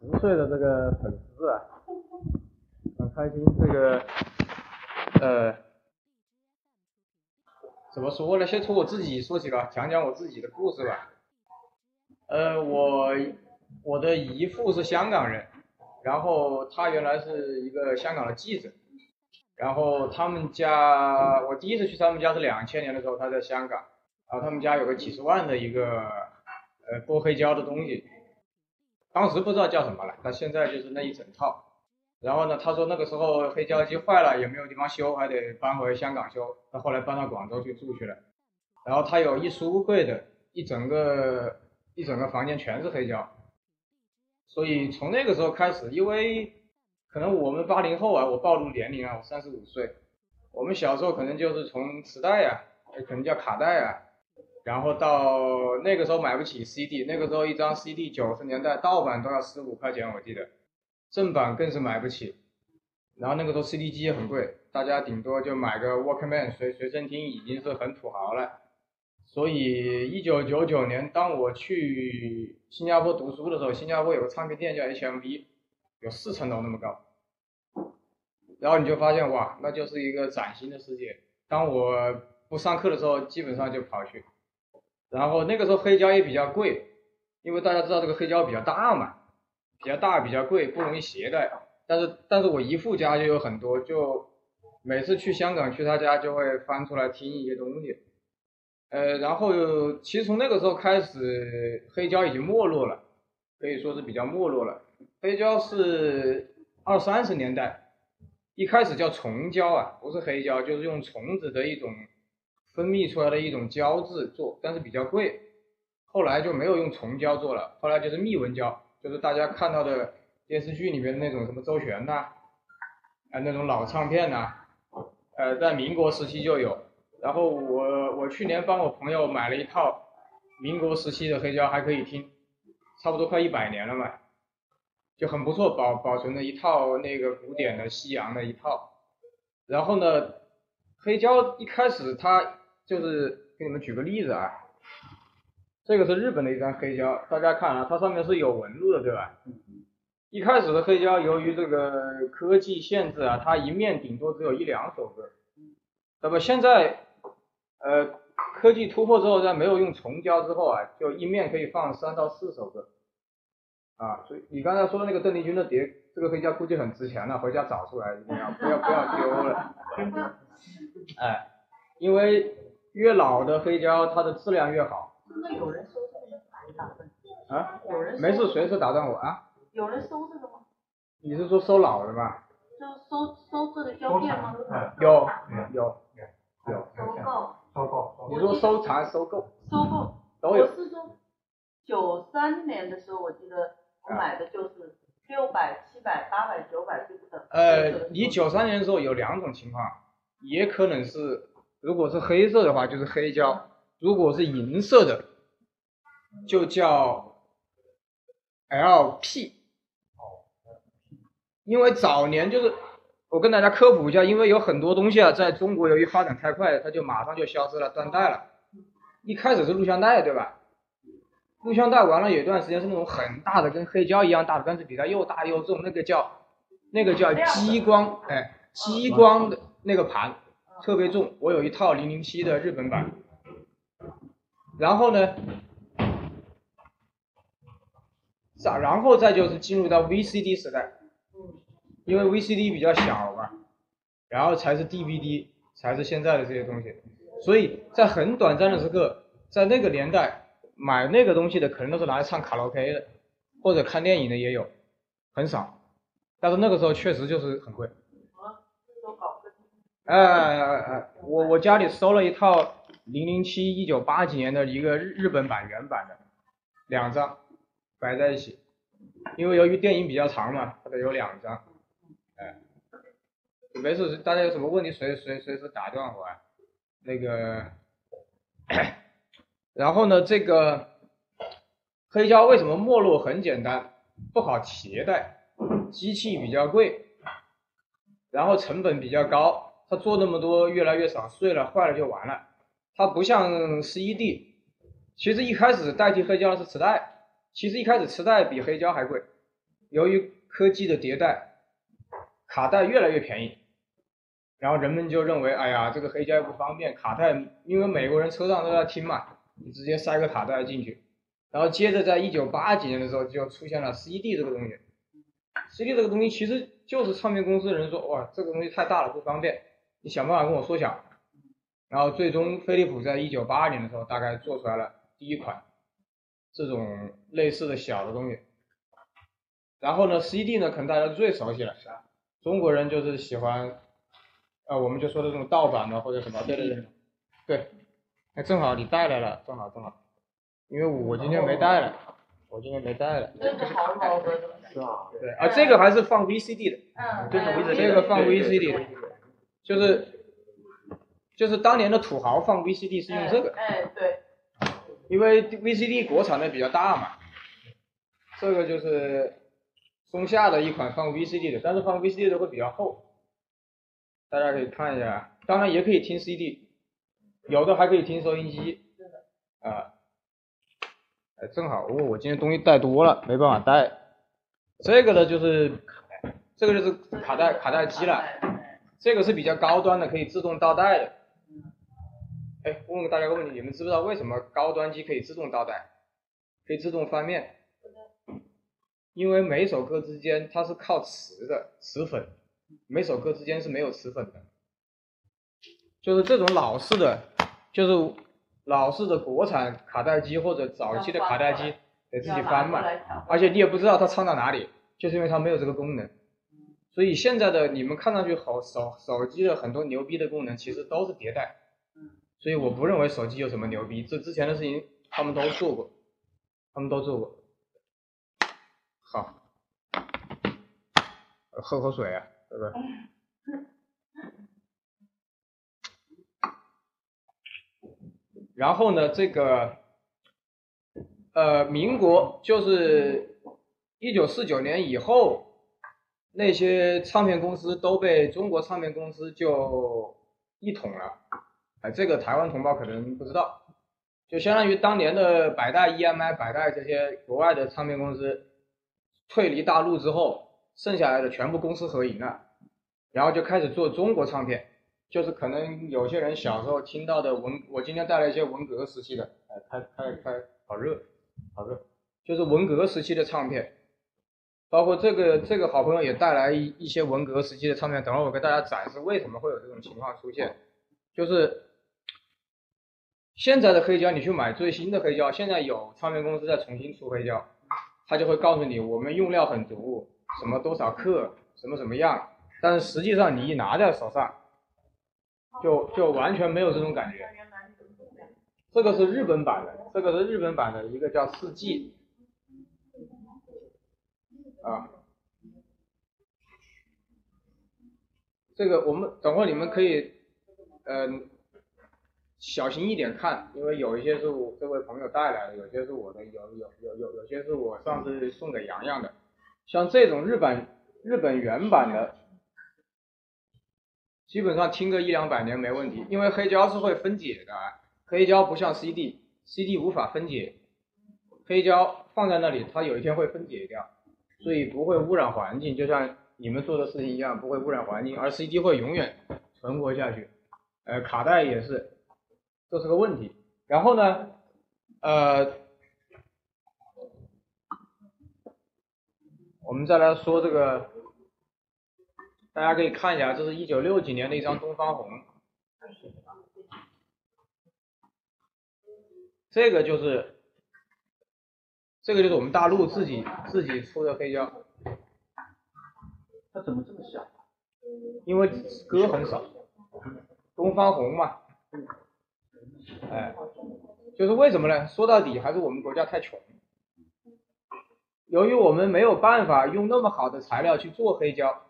十岁的这个粉丝啊，很开心。这个呃，怎么说呢？先从我自己说起吧，讲讲我自己的故事吧。呃，我我的姨父是香港人，然后他原来是一个香港的记者，然后他们家我第一次去他们家是两千年的时候，他在香港，然后他们家有个几十万的一个呃剥黑胶的东西。当时不知道叫什么了，他现在就是那一整套。然后呢，他说那个时候黑胶机坏了也没有地方修，还得搬回香港修。他后来搬到广州去住去了。然后他有一书柜的，一整个一整个房间全是黑胶。所以从那个时候开始，因为可能我们八零后啊，我暴露年龄啊，我三十五岁。我们小时候可能就是从磁带啊，可能叫卡带啊。然后到那个时候买不起 CD，那个时候一张 CD 九十年代盗版都要十五块钱，我记得，正版更是买不起。然后那个时候 CD 机也很贵，大家顶多就买个 Walkman 随随身听已经是很土豪了。所以一九九九年当我去新加坡读书的时候，新加坡有个唱片店叫 HMV，有四层楼那么高。然后你就发现哇，那就是一个崭新的世界。当我不上课的时候，基本上就跑去。然后那个时候黑胶也比较贵，因为大家知道这个黑胶比较大嘛，比较大比较贵，不容易携带。但是但是我姨父家就有很多，就每次去香港去他家就会翻出来听一些东西。呃，然后其实从那个时候开始，黑胶已经没落了，可以说是比较没落了。黑胶是二三十年代，一开始叫虫胶啊，不是黑胶，就是用虫子的一种。分泌出来的一种胶质做，但是比较贵，后来就没有用虫胶做了，后来就是密纹胶，就是大家看到的电视剧里面那种什么周璇呐，啊那种老唱片呐，呃在民国时期就有，然后我我去年帮我朋友买了一套民国时期的黑胶，还可以听，差不多快一百年了嘛，就很不错，保保存的一套那个古典的西洋的一套，然后呢，黑胶一开始它。就是给你们举个例子啊，这个是日本的一张黑胶，大家看啊，它上面是有纹路的，对吧？一开始的黑胶由于这个科技限制啊，它一面顶多只有一两首歌。那么现在，呃，科技突破之后，在没有用重胶之后啊，就一面可以放三到四首歌。啊，所以你刚才说的那个邓丽君的碟，这个黑胶估计很值钱了，回家找出来一定要，不要不要丢了。哎，因为。越老的黑胶，它的质量越好。是不是有人收这个打断？啊？有人没事，随时打断我啊。有人收这个吗？你是说收老的吗？就收收这个胶片吗？有有有。收购。收购。你说收藏收购？收购。都有。我是说，九三年的时候，我记得我买的就是六百、七百、八百、九百不等。呃，你九三年的时候有两种情况，也可能是。如果是黑色的话，就是黑胶；如果是银色的，就叫 LP。因为早年就是我跟大家科普一下，因为有很多东西啊，在中国由于发展太快，它就马上就消失了，断代了。一开始是录像带，对吧？录像带完了有一段时间是那种很大的，跟黑胶一样大的，但是比它又大又重，那个叫那个叫激光，哎，激光的那个盘。特别重，我有一套零零七的日本版，然后呢，咋，然后再就是进入到 VCD 时代，因为 VCD 比较小嘛，然后才是 DVD，才是现在的这些东西，所以在很短暂的时刻，在那个年代买那个东西的可能都是拿来唱卡拉 OK 的，或者看电影的也有，很少，但是那个时候确实就是很贵。哎哎哎！我我家里收了一套零零七一九八几年的一个日本版原版的，两张摆在一起，因为由于电影比较长嘛，它得有两张。哎，没事，大家有什么问题随随随时打断我。啊。那个，然后呢，这个黑胶为什么没落？很简单，不好携带，机器比较贵，然后成本比较高。它做那么多越来越少，碎了坏了就完了。它不像 CD，其实一开始代替黑胶的是磁带，其实一开始磁带比黑胶还贵，由于科技的迭代，卡带越来越便宜，然后人们就认为，哎呀，这个黑胶又不方便，卡带，因为美国人车上都在听嘛，你直接塞个卡带进去。然后接着在一九八几年的时候，就出现了 CD 这个东西。CD 这个东西其实就是唱片公司的人说，哇，这个东西太大了，不方便，你想办法跟我缩小。然后最终飞利浦在一九八二年的时候，大概做出来了第一款这种类似的小的东西。然后呢，CD 呢，可能大家最熟悉了，中国人就是喜欢，呃，我们就说的这种盗版的或者什么，对对对，对，哎，正好你带来了，正好正好。因为我今天没带来，我今天没带来。这是好老的是吧？对，啊，这个还是放 VCD 的。嗯。这个放 VCD 的，就是就是当年的土豪放 VCD 是用这个。哎，对。因为 VCD 国产的比较大嘛，这个就是松下的一款放 VCD 的，但是放 VCD 的会比较厚，大家可以看一下。当然也可以听 CD，有的还可以听收音机。啊。哎，正好，我我今天东西带多了，没办法带。这个呢，就是这个就是卡带卡带机了。这个是比较高端的，可以自动倒带的。哎，问问大家个问题，你们知不知道为什么高端机可以自动倒带，可以自动翻面？因为每首歌之间它是靠磁的磁粉，每首歌之间是没有磁粉的。就是这种老式的，就是。老式的国产卡带机或者早期的卡带机得自己翻嘛，而且你也不知道它唱到哪里，就是因为它没有这个功能。所以现在的你们看上去好手手机的很多牛逼的功能，其实都是迭代。所以我不认为手机有什么牛逼，这之前的事情他们都做过，他们都做过。好，喝口水啊，对不对？然后呢，这个，呃，民国就是一九四九年以后，那些唱片公司都被中国唱片公司就一统了。哎，这个台湾同胞可能不知道，就相当于当年的百代、EMI、百代这些国外的唱片公司退离大陆之后，剩下来的全部公私合营了，然后就开始做中国唱片。就是可能有些人小时候听到的文，我今天带来一些文革时期的，哎，开开开，好热，好热，就是文革时期的唱片，包括这个这个好朋友也带来一一些文革时期的唱片，等会儿我给大家展示为什么会有这种情况出现，就是现在的黑胶，你去买最新的黑胶，现在有唱片公司在重新出黑胶，他就会告诉你我们用料很足，什么多少克，什么什么样，但是实际上你一拿在手上。就就完全没有这种感觉。这个是日本版的，这个是日本版的一个叫四季，啊，这个我们等会你们可以，嗯，小心一点看，因为有一些是我这位朋友带来的，有些是我的，有有有有有些是我上次送给洋洋的，像这种日本日本原版的。基本上听个一两百年没问题，因为黑胶是会分解的，黑胶不像 CD，CD 无法分解，黑胶放在那里，它有一天会分解掉，所以不会污染环境，就像你们做的事情一样，不会污染环境，而 CD 会永远存活下去，呃，卡带也是，这是个问题。然后呢，呃，我们再来说这个。大家可以看一下，这是一九六几年的一张东方红，这个就是，这个就是我们大陆自己自己出的黑胶。它怎么这么小？因为歌很少，东方红嘛，哎，就是为什么呢？说到底还是我们国家太穷，由于我们没有办法用那么好的材料去做黑胶。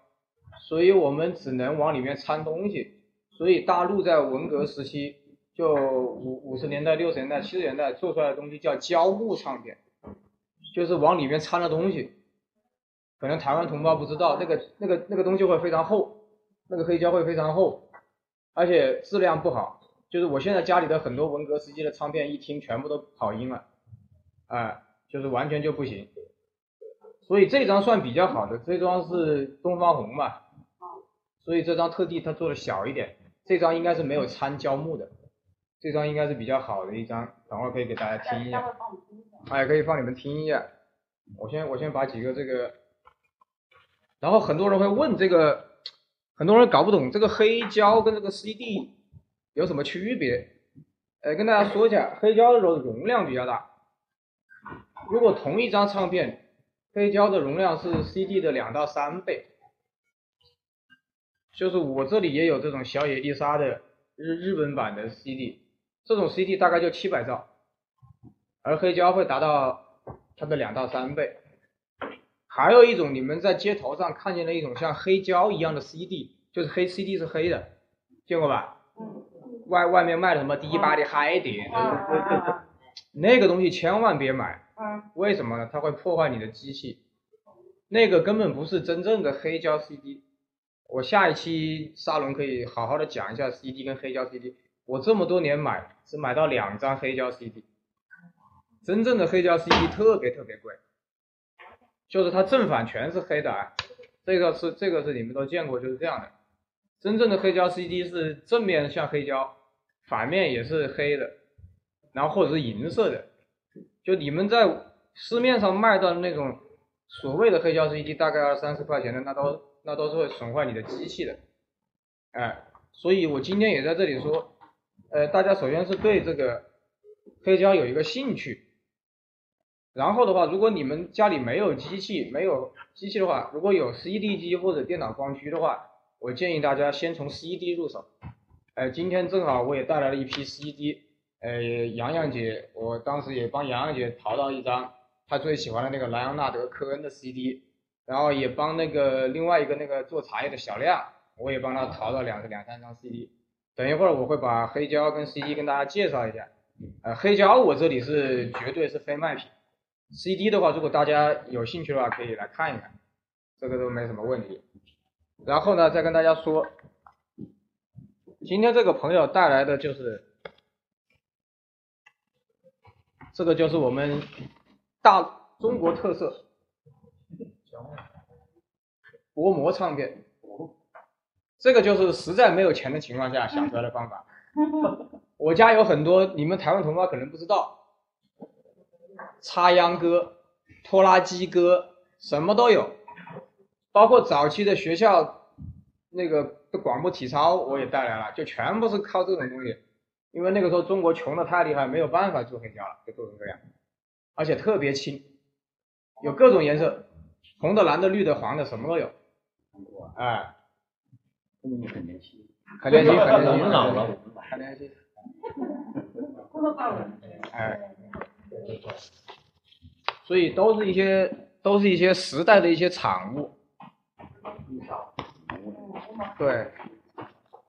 所以我们只能往里面掺东西，所以大陆在文革时期，就五五十年代、六十年代、七十年代做出来的东西叫胶木唱片，就是往里面掺了东西。可能台湾同胞不知道，那个那个那个东西会非常厚，那个黑胶会非常厚，而且质量不好。就是我现在家里的很多文革时期的唱片，一听全部都跑音了，哎，就是完全就不行。所以这张算比较好的，这张是东方红嘛，所以这张特地他做的小一点，这张应该是没有掺胶木的，这张应该是比较好的一张，等会可以给大家听一下，哎，可以放你们听一下，我先我先把几个这个，然后很多人会问这个，很多人搞不懂这个黑胶跟这个 CD 有什么区别，哎，跟大家说一下，黑胶的容容量比较大，如果同一张唱片。黑胶的容量是 CD 的两到三倍，就是我这里也有这种小野丽莎的日日本版的 CD，这种 CD 大概就七百兆，而黑胶会达到它的两到三倍。还有一种你们在街头上看见的一种像黑胶一样的 CD，就是黑 CD 是黑的，见过吧？外外面卖的什么迪吧的嗨碟，那个东西千万别买。为什么呢？它会破坏你的机器，那个根本不是真正的黑胶 CD。我下一期沙龙可以好好的讲一下 CD 跟黑胶 CD。我这么多年买只买到两张黑胶 CD，真正的黑胶 CD 特别特别贵，就是它正反全是黑的啊。这个是这个是你们都见过，就是这样的。真正的黑胶 CD 是正面像黑胶，反面也是黑的，然后或者是银色的。就你们在市面上卖到的那种所谓的黑胶 CD，大概二三十块钱的，那都那都是会损坏你的机器的，哎，所以我今天也在这里说，呃，大家首先是对这个黑胶有一个兴趣，然后的话，如果你们家里没有机器，没有机器的话，如果有 CD 机或者电脑光驱的话，我建议大家先从 CD 入手，哎，今天正好我也带来了一批 CD。呃，洋洋姐，我当时也帮洋洋姐淘到一张她最喜欢的那个莱昂纳德·科恩的 CD，然后也帮那个另外一个那个做茶叶的小亮，我也帮他淘到两个两三张 CD。等一会儿我会把黑胶跟 CD 跟大家介绍一下。呃，黑胶我这里是绝对是非卖品，CD 的话，如果大家有兴趣的话，可以来看一看，这个都没什么问题。然后呢，再跟大家说，今天这个朋友带来的就是。这个就是我们大中国特色薄膜唱片，这个就是实在没有钱的情况下想出来的方法。我家有很多你们台湾同胞可能不知道，插秧歌、拖拉机歌什么都有，包括早期的学校那个的广播体操我也带来了，就全部是靠这种东西。因为那个时候中国穷的太厉害，没有办法做黑胶了，就做成这样，而且特别轻，有各种颜色，红的、蓝的、绿的、黄的，什么都有。哎，你很年轻，很年轻，很年轻，老了，很年轻。哎，所以都是一些，都是一些时代的一些产物。对，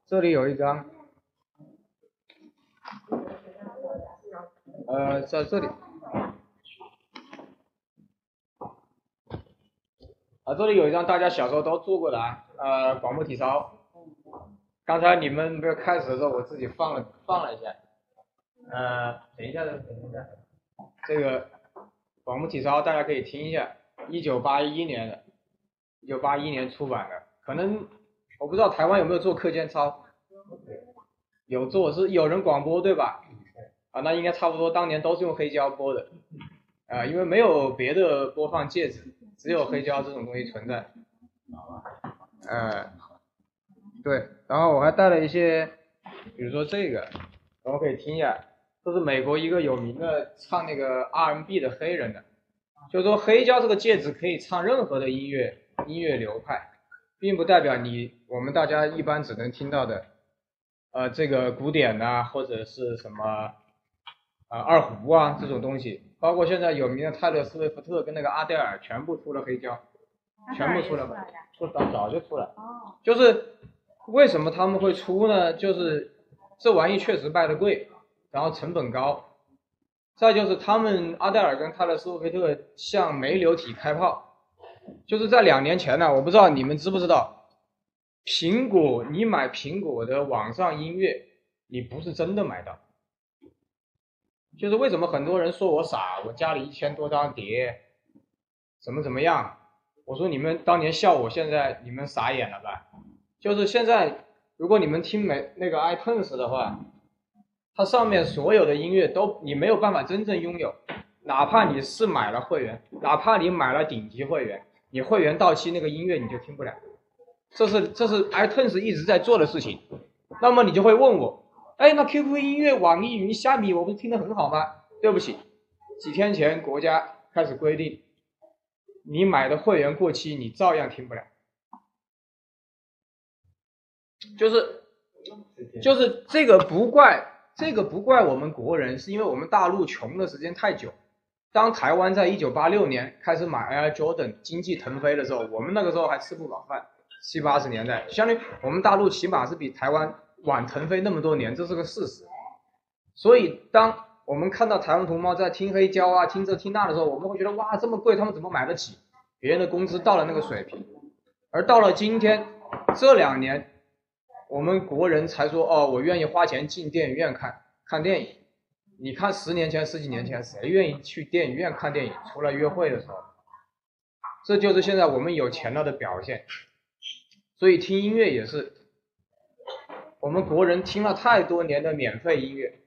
这里有一张。呃，在这里，啊，这里有一张大家小时候都做过的啊，呃，广播体操。刚才你们没有开始的时候，我自己放了放了一下。呃，等一下，等一下，这个广播体操大家可以听一下，一九八一年的，一九八一年出版的，可能我不知道台湾有没有做课间操，有做是有人广播对吧？啊，那应该差不多，当年都是用黑胶播的，啊，因为没有别的播放介质，只有黑胶这种东西存在。呃，对，然后我还带了一些，比如说这个，我们可以听一下，这是美国一个有名的唱那个 R&B 的黑人的，就是说黑胶这个介质可以唱任何的音乐音乐流派，并不代表你我们大家一般只能听到的，呃，这个古典呐，或者是什么。啊，二胡啊这种东西，包括现在有名的泰勒·斯威夫特跟那个阿黛尔，全部出了黑胶，全部出了，出早早就出了。哦。就是为什么他们会出呢？就是这玩意确实卖的贵，然后成本高，再就是他们阿黛尔跟泰勒·斯威夫特向煤流体开炮，就是在两年前呢，我不知道你们知不知道，苹果你买苹果的网上音乐，你不是真的买到。就是为什么很多人说我傻，我家里一千多张碟，怎么怎么样。我说你们当年笑我，现在你们傻眼了吧？就是现在，如果你们听没那个 iTunes 的话，它上面所有的音乐都你没有办法真正拥有，哪怕你是买了会员，哪怕你买了顶级会员，你会员到期那个音乐你就听不了。这是这是 iTunes 一直在做的事情。那么你就会问我，哎，那 QQ 音乐、网易云、虾米我不是听得很好吗？对不起，几天前国家开始规定。你买的会员过期，你照样听不了。就是就是这个不怪这个不怪我们国人，是因为我们大陆穷的时间太久。当台湾在一九八六年开始买 Air Jordan，经济腾飞的时候，我们那个时候还吃不饱饭。七八十年代，相当于我们大陆起码是比台湾晚腾飞那么多年，这是个事实。所以当我们看到台湾同胞在听黑胶啊、听这听那的时候，我们会觉得哇，这么贵，他们怎么买得起？别人的工资到了那个水平，而到了今天这两年，我们国人才说哦，我愿意花钱进电影院看看电影。你看十年前、十几年前，谁愿意去电影院看电影？除了约会的时候，这就是现在我们有钱了的表现。所以听音乐也是，我们国人听了太多年的免费音乐。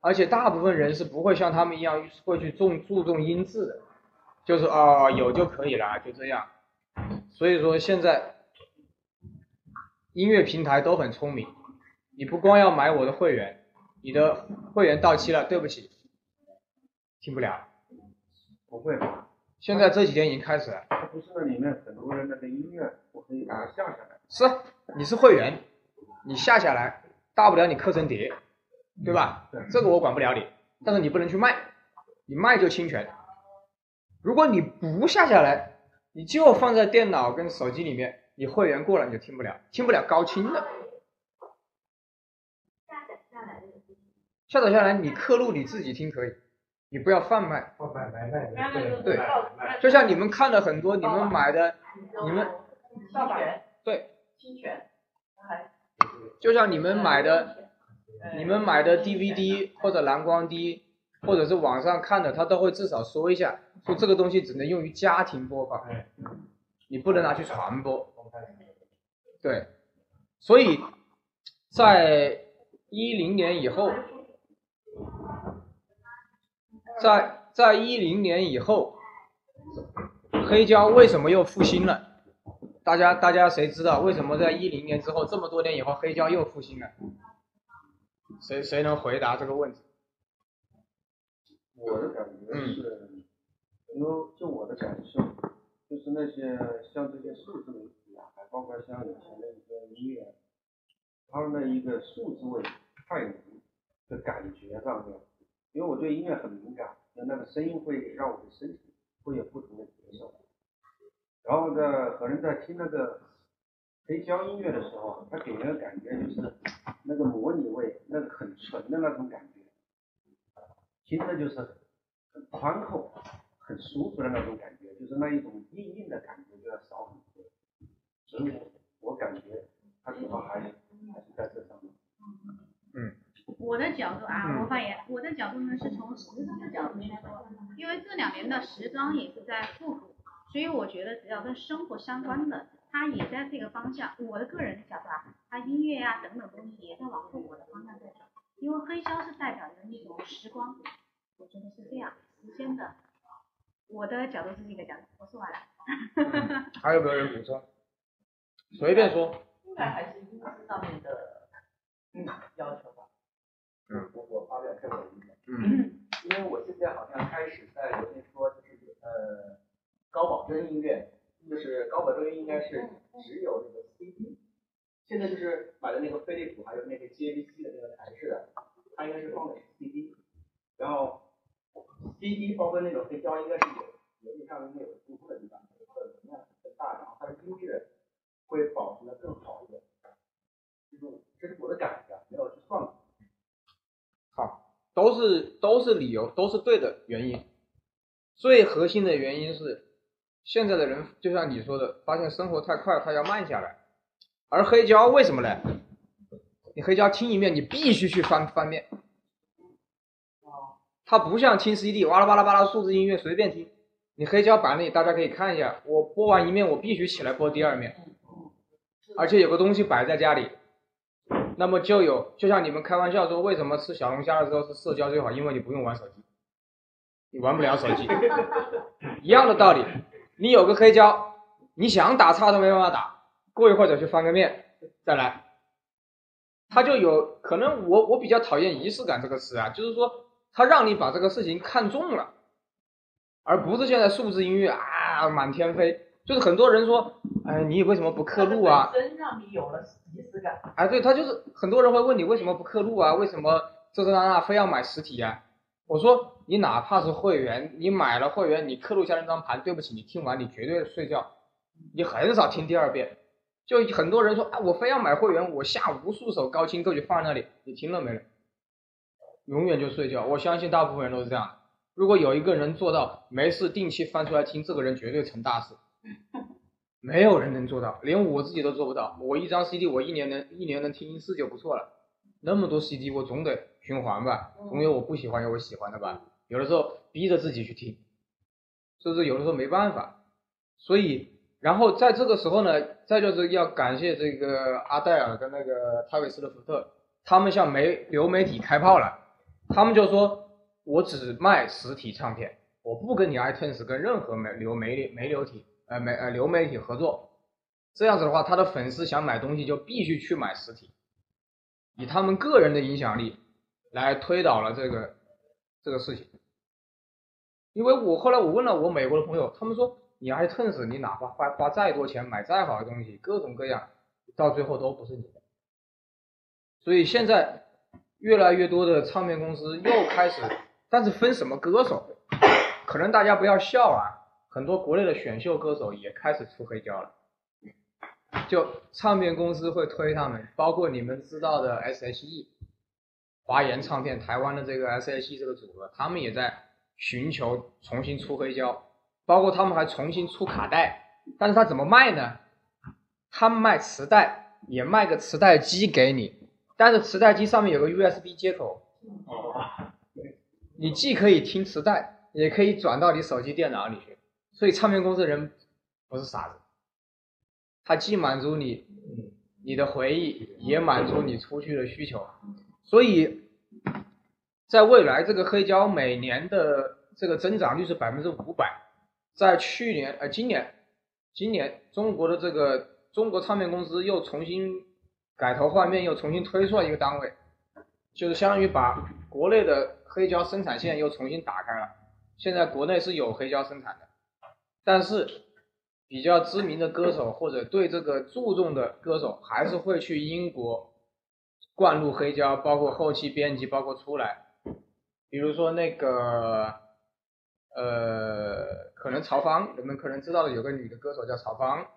而且大部分人是不会像他们一样会去重注重音质的，就是啊有就可以了，就这样。所以说现在音乐平台都很聪明，你不光要买我的会员，你的会员到期了，对不起，听不了。不会吧？现在这几天已经开始了。不是那里面很多人那个音乐，我可以把它下下来。是，你是会员，你下下来，大不了你刻成碟。对吧？这个我管不了你，但是你不能去卖，你卖就侵权。如果你不下下来，你就放在电脑跟手机里面，你会员过了你就听不了，听不了高清的。下载下来下载下来你刻录你自己听可以，你不要贩卖。贩卖买卖对对，就像你们看了很多你们买的，你们侵权对侵权，就像你们买的。你们买的 DVD 或者蓝光 D，，或者是网上看的，他都会至少说一下，说这个东西只能用于家庭播放，你不能拿去传播。对，所以在一零年以后，在在一零年以后，黑胶为什么又复兴了？大家大家谁知道为什么在一零年之后这么多年以后黑胶又复兴了？谁谁能回答这个问题？我的感觉是，因为就我的感受，就是那些像这些数字媒体啊，还包括像以前的一个音乐，他们的一个数字味太浓的感觉上面，因为我对音乐很敏感，那那个声音会让我的身体会有不同的感受，然后呢，可能在听那个。黑胶音乐的时候，它给人的感觉就是那个模拟味，那个很纯的那种感觉，听着就是很宽厚、很舒服的那种感觉，就是那一种硬硬的感觉就要少很多。所以我我感觉它主要还是还是在这上面。嗯。我的角度啊，我发言，我的角度呢是从时装的角度去说，因为这两年的时装也是在复古，所以我觉得只要跟生活相关的。它也在这个方向，我的个人的角度啊，它音乐啊等等东西也在往复古的方向在走，因为黑胶是代表着一种时光，我觉得是这样，时间的。我的角度是这个角度，我说完了。还有没有人补充？随便说。应该还是音质上面的嗯要求吧。嗯，我我发表一下我的意见。嗯。因为我现在好像开始在昨天说，就是呃高保真音乐。就是高保真应该是只有那个 CD，现在就是买的那个飞利浦还有那个 JVC 的那个台式的，它应该是放的是 CD，然后 CD 包括那种黑胶应该是有有点上应该有突出的地方，它的容量更大，然后它的音质会保存的更好一点，这是这是我的感觉，没有去算过。好，都是都是理由，都是对的原因，最核心的原因是。现在的人就像你说的，发现生活太快，他要慢下来。而黑胶为什么呢？你黑胶听一遍，你必须去翻翻面。它不像听 CD，哇啦哇啦哇啦数字音乐随便听，你黑胶摆那里，大家可以看一下，我播完一面，我必须起来播第二面，而且有个东西摆在家里，那么就有，就像你们开玩笑说，为什么吃小龙虾的时候是社交最好？因为你不用玩手机，你玩不了手机，一样的道理，你有个黑胶，你想打岔都没办法打，过一会儿再去翻个面再来，它就有可能我我比较讨厌仪式感这个词啊，就是说它让你把这个事情看重了。而不是现在数字音乐啊满天飞，就是很多人说，哎，你为什么不刻录啊？真让你有了仪式感。哎，对他就是很多人会问你为什么不刻录啊？为什么这这那那非要买实体啊？我说你哪怕是会员，你买了会员，你刻录下那张盘，对不起，你听完你绝对睡觉，你很少听第二遍。就很多人说啊，我非要买会员，我下无数首高清歌曲放在那里，你听了没了？永远就睡觉。我相信大部分人都是这样的。如果有一个人做到没事定期翻出来听，这个人绝对成大事。没有人能做到，连我自己都做不到。我一张 CD，我一年能一年能听一次就不错了。那么多 CD，我总得循环吧，总有我不喜欢有我喜欢的吧。有的时候逼着自己去听，是不是？有的时候没办法。所以，然后在这个时候呢，再就是要感谢这个阿黛尔跟那个泰维斯的福特，他们向媒流媒体开炮了，他们就说。我只卖实体唱片，我不跟你 iTunes 跟任何媒流媒媒流体呃媒呃流媒体合作。这样子的话，他的粉丝想买东西就必须去买实体，以他们个人的影响力来推导了这个这个事情。因为我后来我问了我美国的朋友，他们说你 iTunes 你哪怕花花再多钱买再好的东西，各种各样，到最后都不是你的。所以现在越来越多的唱片公司又开始。但是分什么歌手，可能大家不要笑啊，很多国内的选秀歌手也开始出黑胶了，就唱片公司会推他们，包括你们知道的 S.H.E，华研唱片台湾的这个 S.H.E 这个组合，他们也在寻求重新出黑胶，包括他们还重新出卡带，但是他怎么卖呢？他们卖磁带，也卖个磁带机给你，但是磁带机上面有个 U.S.B 接口。你既可以听磁带，也可以转到你手机、电脑里去，所以唱片公司的人不是傻子，他既满足你你的回忆，也满足你出去的需求，所以在未来这个黑胶每年的这个增长率是百分之五百，在去年呃今年今年中国的这个中国唱片公司又重新改头换面，又重新推出了一个单位，就是相当于把国内的。黑胶生产线又重新打开了，现在国内是有黑胶生产的，但是比较知名的歌手或者对这个注重的歌手，还是会去英国灌入黑胶，包括后期编辑，包括出来，比如说那个呃，可能曹芳，人们可能知道的有个女的歌手叫曹芳，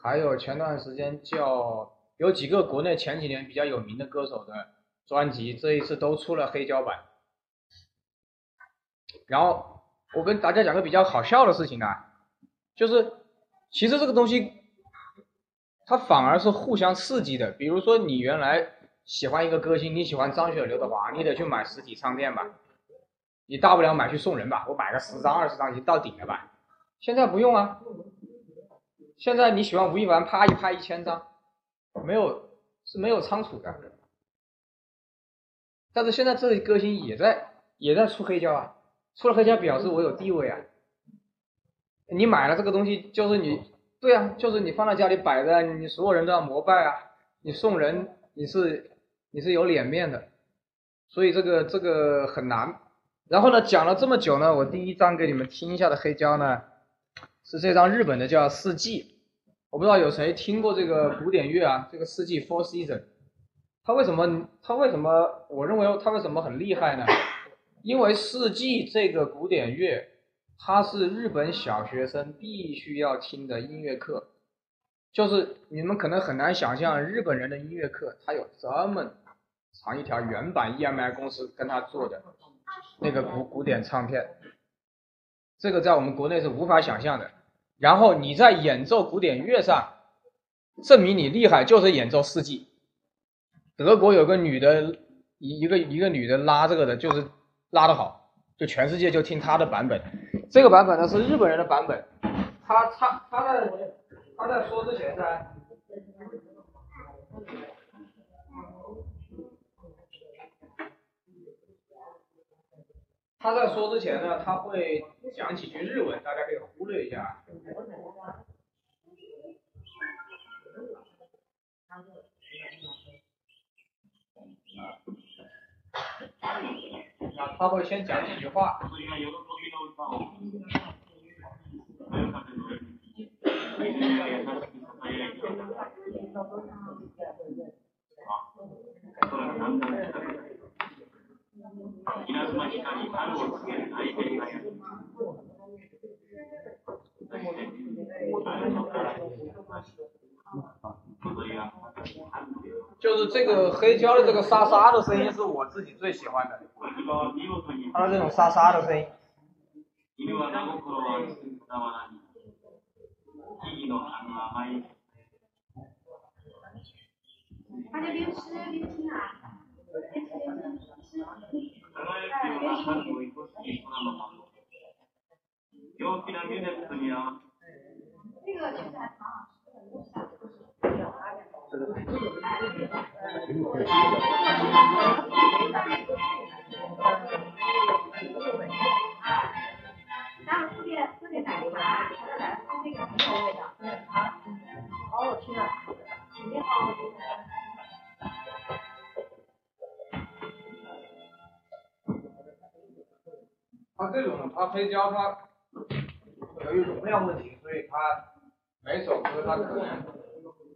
还有前段时间叫有几个国内前几年比较有名的歌手的专辑，这一次都出了黑胶版。然后我跟大家讲个比较好笑的事情啊，就是其实这个东西它反而是互相刺激的。比如说你原来喜欢一个歌星，你喜欢张学友、刘德华，你得去买实体唱片吧，你大不了买去送人吧，我买个十张二十张已经到顶了吧。现在不用啊，现在你喜欢吴亦凡，啪一拍一千张，没有是没有仓储的。但是现在这个歌星也在也在出黑胶啊。出了黑胶表示我有地位啊！你买了这个东西就是你，对啊，就是你放在家里摆着，你所有人都要膜拜啊！你送人你是你是有脸面的，所以这个这个很难。然后呢，讲了这么久呢，我第一张给你们听一下的黑胶呢，是这张日本的叫《四季》，我不知道有谁听过这个古典乐啊？这个《四季》（Four Season），它为什么它为什么我认为它为什么很厉害呢？因为四季这个古典乐，它是日本小学生必须要听的音乐课，就是你们可能很难想象日本人的音乐课，它有这么长一条原版 EMI 公司跟他做的那个古古典唱片，这个在我们国内是无法想象的。然后你在演奏古典乐上证明你厉害，就是演奏四季。德国有个女的，一一个一个女的拉这个的，就是。拉得好，就全世界就听她的版本，这个版本呢是日本人的版本，他他他在他在说之前呢。他在说之前呢，他会讲几句日文，大家可以忽略一下啊。他会先讲几句话。就是这个黑胶的这个沙沙的声音是我自己最喜欢的，它的这种沙沙的声音。他就边吃边听啊，边吃边听，吃，哎，边听。这个其实还蛮好吃的，然后喝点喝点奶茶，来那个很有味道，嗯好，好好吃啊，肯定好好吃。它这种它黑胶它由于容量问题，所以它每首歌它可能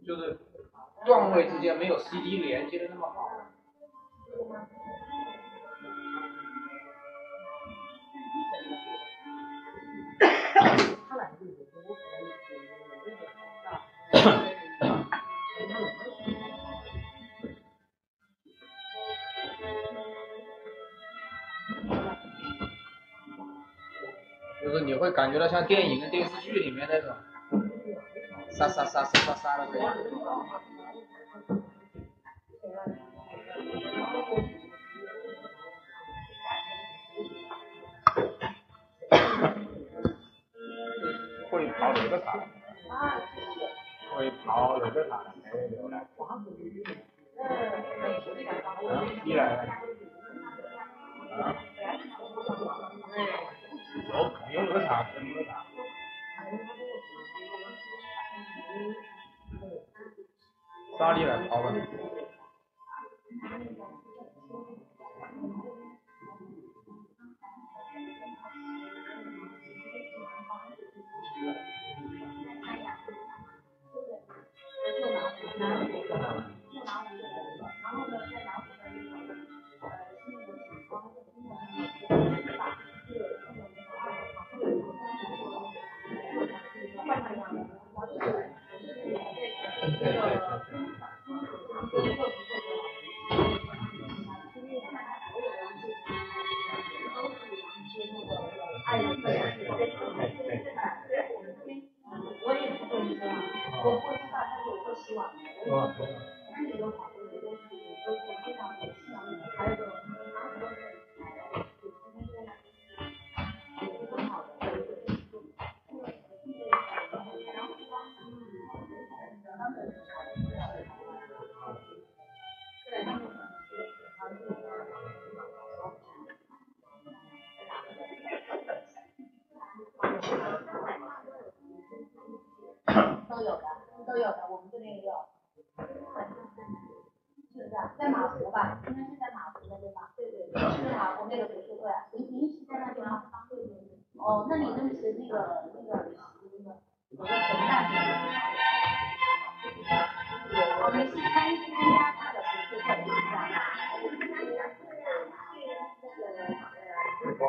就是段位之间没有 CD 连接的那么好。感觉到像电影跟电视剧里面那种沙沙沙沙沙沙的声音。会跑哪个场？会跑哪个场？没有来。嗯，你来了。啊？有那个场，有那个场。沙里来跑吧。都